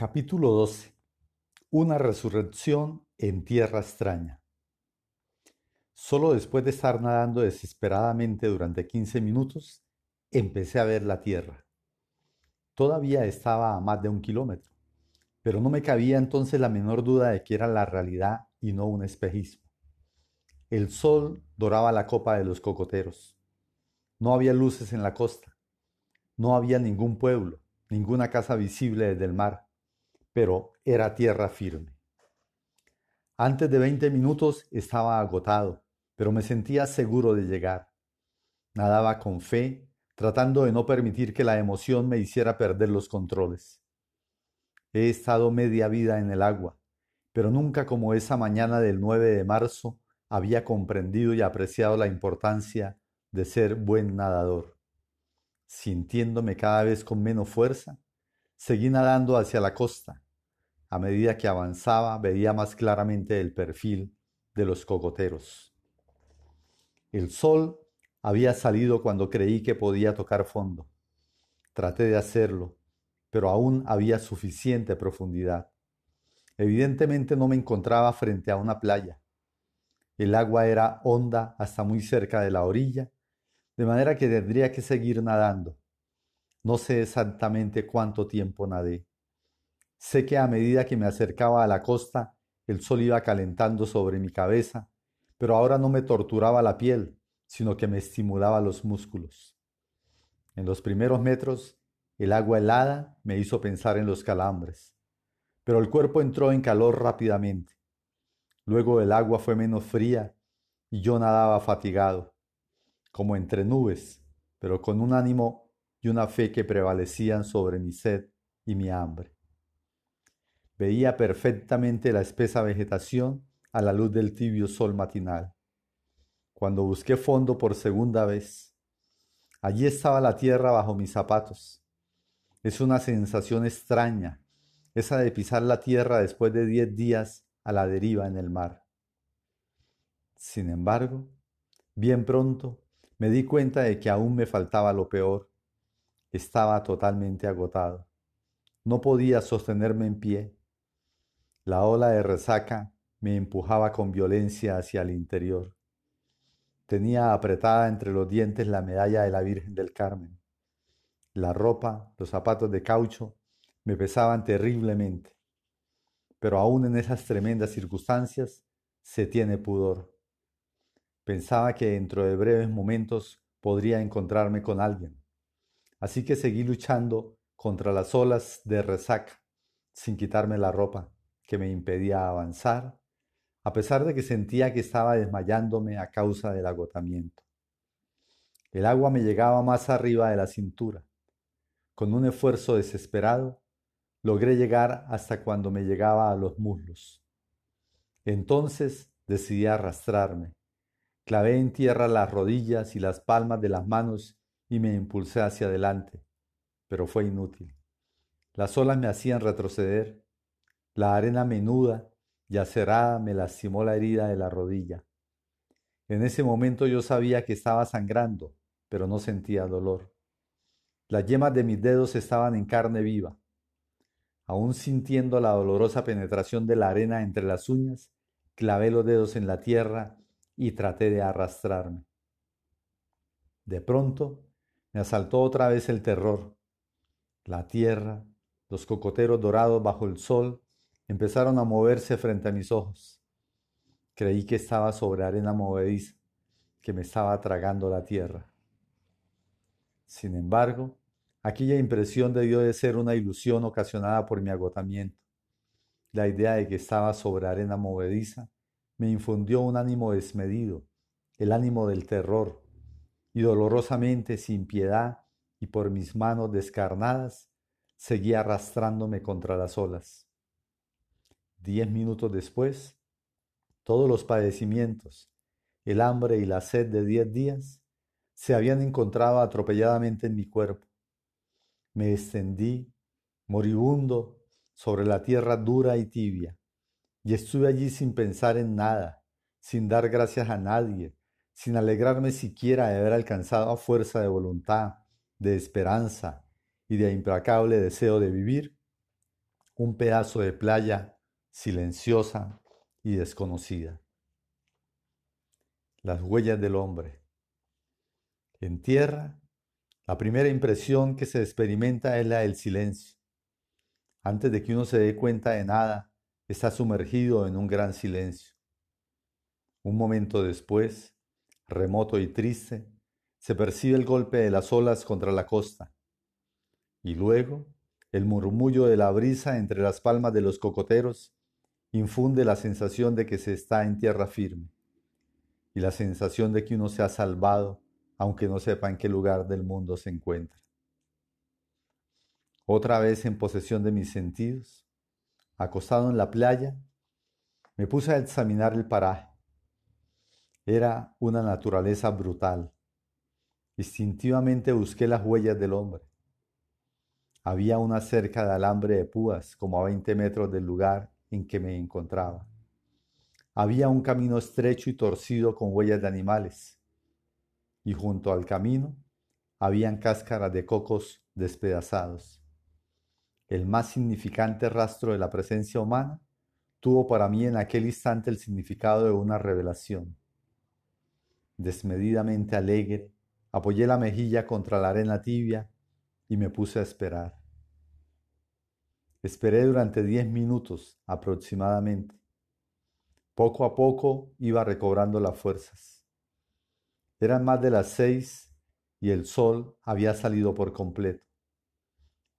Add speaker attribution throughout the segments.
Speaker 1: Capítulo 12. Una resurrección en tierra extraña. Solo después de estar nadando desesperadamente durante 15 minutos, empecé a ver la tierra. Todavía estaba a más de un kilómetro, pero no me cabía entonces la menor duda de que era la realidad y no un espejismo. El sol doraba la copa de los cocoteros. No había luces en la costa. No había ningún pueblo, ninguna casa visible desde el mar pero era tierra firme. Antes de 20 minutos estaba agotado, pero me sentía seguro de llegar. Nadaba con fe, tratando de no permitir que la emoción me hiciera perder los controles. He estado media vida en el agua, pero nunca como esa mañana del 9 de marzo había comprendido y apreciado la importancia de ser buen nadador. Sintiéndome cada vez con menos fuerza, Seguí nadando hacia la costa. A medida que avanzaba veía más claramente el perfil de los cocoteros. El sol había salido cuando creí que podía tocar fondo. Traté de hacerlo, pero aún había suficiente profundidad. Evidentemente no me encontraba frente a una playa. El agua era honda hasta muy cerca de la orilla, de manera que tendría que seguir nadando. No sé exactamente cuánto tiempo nadé. Sé que a medida que me acercaba a la costa, el sol iba calentando sobre mi cabeza, pero ahora no me torturaba la piel, sino que me estimulaba los músculos. En los primeros metros, el agua helada me hizo pensar en los calambres, pero el cuerpo entró en calor rápidamente. Luego el agua fue menos fría y yo nadaba fatigado, como entre nubes, pero con un ánimo y una fe que prevalecían sobre mi sed y mi hambre. Veía perfectamente la espesa vegetación a la luz del tibio sol matinal. Cuando busqué fondo por segunda vez, allí estaba la tierra bajo mis zapatos. Es una sensación extraña, esa de pisar la tierra después de diez días a la deriva en el mar. Sin embargo, bien pronto me di cuenta de que aún me faltaba lo peor, estaba totalmente agotado. No podía sostenerme en pie. La ola de resaca me empujaba con violencia hacia el interior. Tenía apretada entre los dientes la medalla de la Virgen del Carmen. La ropa, los zapatos de caucho, me pesaban terriblemente. Pero aún en esas tremendas circunstancias se tiene pudor. Pensaba que dentro de breves momentos podría encontrarme con alguien Así que seguí luchando contra las olas de resaca, sin quitarme la ropa que me impedía avanzar, a pesar de que sentía que estaba desmayándome a causa del agotamiento. El agua me llegaba más arriba de la cintura. Con un esfuerzo desesperado, logré llegar hasta cuando me llegaba a los muslos. Entonces decidí arrastrarme. Clavé en tierra las rodillas y las palmas de las manos y me impulsé hacia adelante, pero fue inútil. Las olas me hacían retroceder, la arena menuda y acerada me lastimó la herida de la rodilla. En ese momento yo sabía que estaba sangrando, pero no sentía dolor. Las yemas de mis dedos estaban en carne viva. Aún sintiendo la dolorosa penetración de la arena entre las uñas, clavé los dedos en la tierra y traté de arrastrarme. De pronto me asaltó otra vez el terror. La tierra, los cocoteros dorados bajo el sol, empezaron a moverse frente a mis ojos. Creí que estaba sobre arena movediza, que me estaba tragando la tierra. Sin embargo, aquella impresión debió de ser una ilusión ocasionada por mi agotamiento. La idea de que estaba sobre arena movediza me infundió un ánimo desmedido, el ánimo del terror, y dolorosamente sin piedad y por mis manos descarnadas, seguí arrastrándome contra las olas. Diez minutos después, todos los padecimientos, el hambre y la sed de diez días, se habían encontrado atropelladamente en mi cuerpo. Me extendí, moribundo, sobre la tierra dura y tibia, y estuve allí sin pensar en nada, sin dar gracias a nadie, sin alegrarme siquiera de haber alcanzado fuerza de voluntad, de esperanza y de implacable deseo de vivir, un pedazo de playa silenciosa y desconocida. Las huellas del hombre. En tierra, la primera impresión que se experimenta es la del silencio. Antes de que uno se dé cuenta de nada, está sumergido en un gran silencio. Un momento después, remoto y triste, se percibe el golpe de las olas contra la costa. Y luego, el murmullo de la brisa entre las palmas de los cocoteros infunde la sensación de que se está en tierra firme y la sensación de que uno se ha salvado aunque no sepa en qué lugar del mundo se encuentra. Otra vez en posesión de mis sentidos, acostado en la playa, me puse a examinar el paraje. Era una naturaleza brutal. Instintivamente busqué las huellas del hombre. Había una cerca de alambre de púas como a 20 metros del lugar en que me encontraba. Había un camino estrecho y torcido con huellas de animales. Y junto al camino habían cáscaras de cocos despedazados. El más significante rastro de la presencia humana tuvo para mí en aquel instante el significado de una revelación. Desmedidamente alegre, apoyé la mejilla contra la arena tibia y me puse a esperar. Esperé durante diez minutos aproximadamente. Poco a poco iba recobrando las fuerzas. Eran más de las seis y el sol había salido por completo.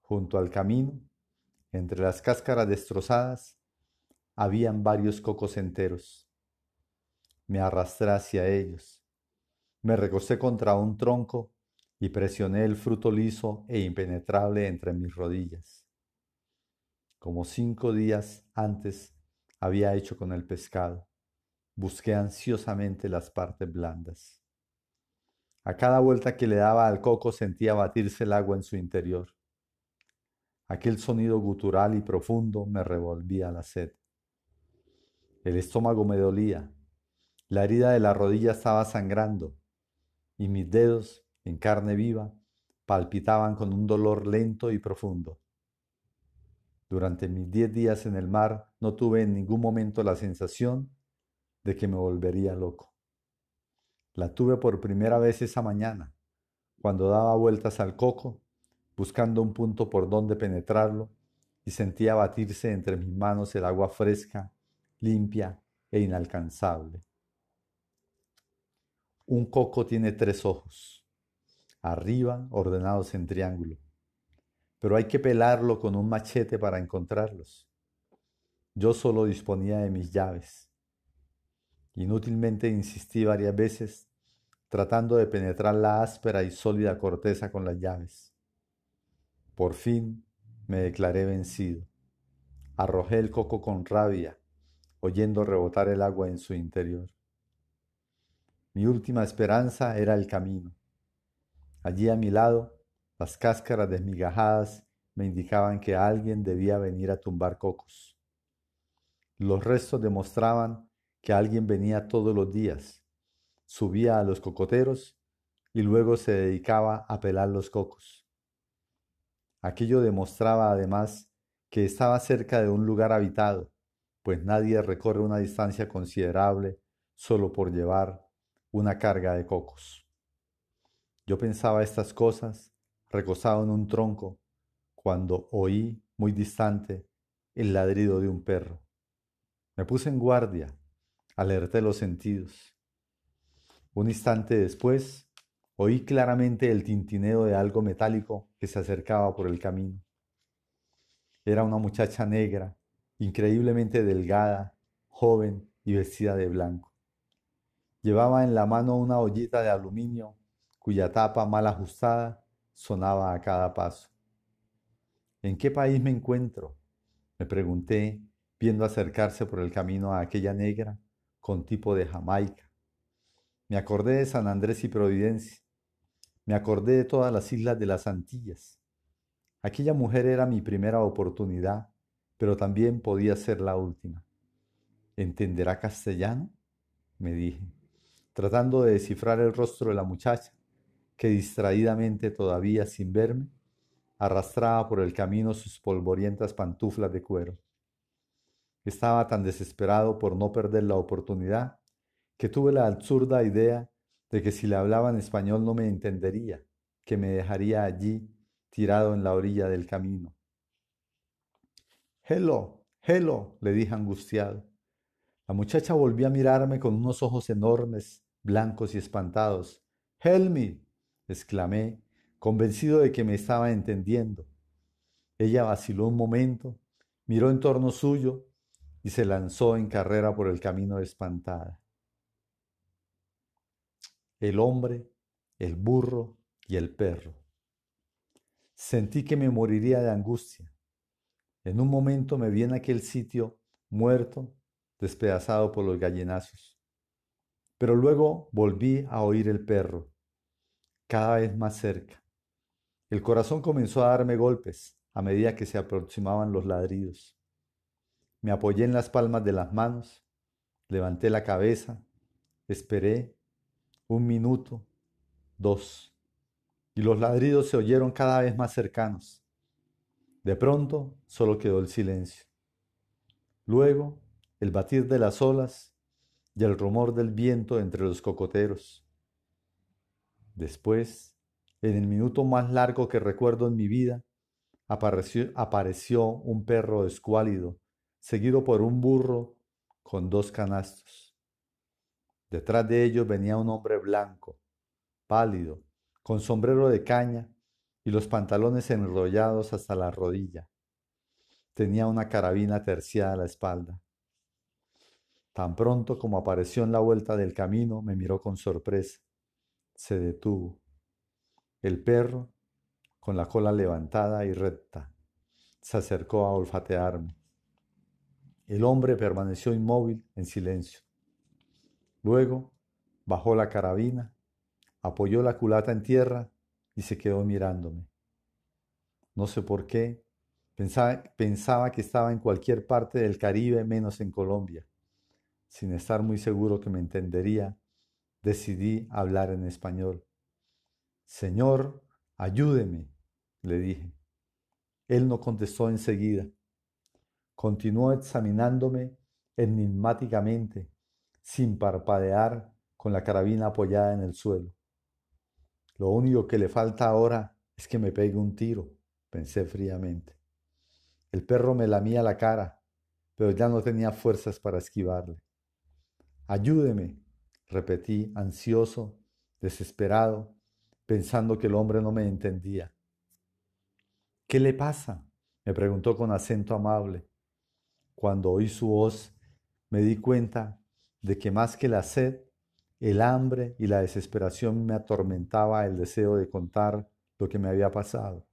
Speaker 1: Junto al camino, entre las cáscaras destrozadas, habían varios cocos enteros. Me arrastré hacia ellos. Me recosté contra un tronco y presioné el fruto liso e impenetrable entre mis rodillas, como cinco días antes había hecho con el pescado. Busqué ansiosamente las partes blandas. A cada vuelta que le daba al coco sentía batirse el agua en su interior. Aquel sonido gutural y profundo me revolvía la sed. El estómago me dolía, la herida de la rodilla estaba sangrando y mis dedos en carne viva, palpitaban con un dolor lento y profundo. Durante mis diez días en el mar no tuve en ningún momento la sensación de que me volvería loco. La tuve por primera vez esa mañana, cuando daba vueltas al coco, buscando un punto por donde penetrarlo, y sentía batirse entre mis manos el agua fresca, limpia e inalcanzable. Un coco tiene tres ojos arriba ordenados en triángulo. Pero hay que pelarlo con un machete para encontrarlos. Yo solo disponía de mis llaves. Inútilmente insistí varias veces tratando de penetrar la áspera y sólida corteza con las llaves. Por fin me declaré vencido. Arrojé el coco con rabia, oyendo rebotar el agua en su interior. Mi última esperanza era el camino. Allí a mi lado, las cáscaras desmigajadas me indicaban que alguien debía venir a tumbar cocos. Los restos demostraban que alguien venía todos los días, subía a los cocoteros y luego se dedicaba a pelar los cocos. Aquello demostraba además que estaba cerca de un lugar habitado, pues nadie recorre una distancia considerable solo por llevar una carga de cocos. Yo pensaba estas cosas recostado en un tronco cuando oí muy distante el ladrido de un perro. Me puse en guardia, alerté los sentidos. Un instante después, oí claramente el tintineo de algo metálico que se acercaba por el camino. Era una muchacha negra, increíblemente delgada, joven y vestida de blanco. Llevaba en la mano una ollita de aluminio cuya tapa mal ajustada sonaba a cada paso. ¿En qué país me encuentro? Me pregunté, viendo acercarse por el camino a aquella negra con tipo de Jamaica. Me acordé de San Andrés y Providencia. Me acordé de todas las islas de las Antillas. Aquella mujer era mi primera oportunidad, pero también podía ser la última. ¿Entenderá castellano? me dije, tratando de descifrar el rostro de la muchacha que distraídamente todavía sin verme, arrastraba por el camino sus polvorientas pantuflas de cuero. Estaba tan desesperado por no perder la oportunidad que tuve la absurda idea de que si le hablaba en español no me entendería, que me dejaría allí tirado en la orilla del camino. Hello, hello, le dije angustiado. La muchacha volvió a mirarme con unos ojos enormes, blancos y espantados. Help me, exclamé, convencido de que me estaba entendiendo. Ella vaciló un momento, miró en torno suyo y se lanzó en carrera por el camino espantada. El hombre, el burro y el perro. Sentí que me moriría de angustia. En un momento me vi en aquel sitio muerto, despedazado por los gallinazos. Pero luego volví a oír el perro, cada vez más cerca. El corazón comenzó a darme golpes a medida que se aproximaban los ladridos. Me apoyé en las palmas de las manos, levanté la cabeza, esperé un minuto, dos, y los ladridos se oyeron cada vez más cercanos. De pronto solo quedó el silencio. Luego el batir de las olas y el rumor del viento entre los cocoteros. Después, en el minuto más largo que recuerdo en mi vida, apareció, un perro escuálido, seguido por un burro con dos canastos. Detrás de ellos venía un hombre blanco, pálido, con sombrero de caña y los pantalones enrollados hasta la rodilla. Tenía una carabina terciada a la espalda. Tan pronto como apareció en la vuelta del camino, me miró con sorpresa. Se detuvo. El perro, con la cola levantada y recta, se acercó a olfatearme. El hombre permaneció inmóvil, en silencio. Luego bajó la carabina, apoyó la culata en tierra y se quedó mirándome. No sé por qué, pensaba, que estaba en cualquier parte del Caribe menos en Colombia. Sin estar muy seguro que me entendería, decidí hablar en español. Señor, ayúdeme, le dije. Él no contestó enseguida. Continuó examinándome enigmáticamente sin parpadear, con la carabina apoyada en el suelo. Lo único que le falta ahora es que me pegue un tiro, pensé fríamente. El perro me lamía la cara, pero ya no tenía fuerzas para esquivarle. Ayúdeme, repetí, ansioso, desesperado, pensando que el hombre no me entendía. ¿Qué le pasa? me preguntó con acento amable. Cuando oí su voz, me di cuenta de que más que la sed, el hambre y la desesperación me atormentaba el deseo de contar lo que me había pasado.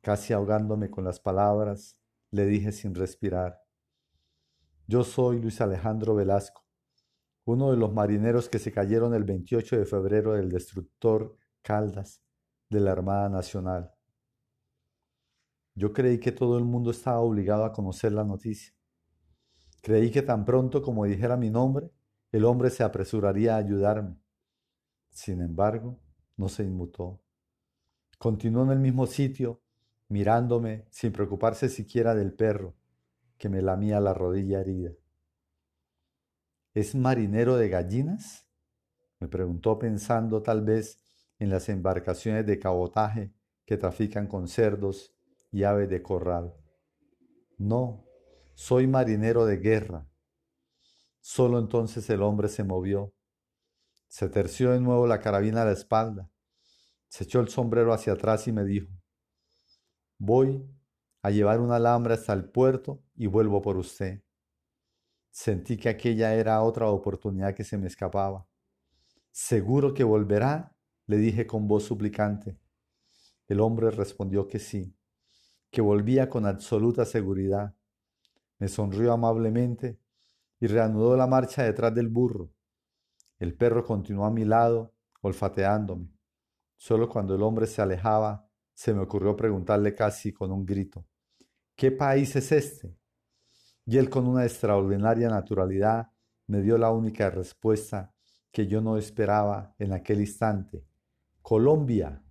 Speaker 1: Casi ahogándome con las palabras, le dije sin respirar, yo soy Luis Alejandro Velasco, uno de los marineros que se cayeron el 28 de febrero del destructor Caldas de la Armada Nacional. Yo creí que todo el mundo estaba obligado a conocer la noticia. Creí que tan pronto como dijera mi nombre, el hombre se apresuraría a ayudarme. Sin embargo, no se inmutó. Continuó en el mismo sitio, mirándome sin preocuparse siquiera del perro que me lamía la rodilla herida. ¿Es marinero de gallinas? me preguntó pensando tal vez en las embarcaciones de cabotaje que trafican con cerdos y aves de corral. No, soy marinero de guerra. Solo entonces el hombre se movió. Se terció de nuevo la carabina a la espalda. Se echó el sombrero hacia atrás y me dijo, voy a llevar un alambre hasta el puerto y vuelvo por usted. Sentí que aquella era otra oportunidad que se me escapaba. ¿Seguro que volverá? le dije con voz suplicante. El hombre respondió que sí, que volvía con absoluta seguridad me sonrió amablemente y reanudó la marcha detrás del burro. El perro continuó a mi lado, olfateándome. Solo cuando el hombre se alejaba, se me ocurrió preguntarle casi con un grito, ¿qué país es este? Y él con una extraordinaria naturalidad me dio la única respuesta que yo no esperaba en aquel instante. Colombia.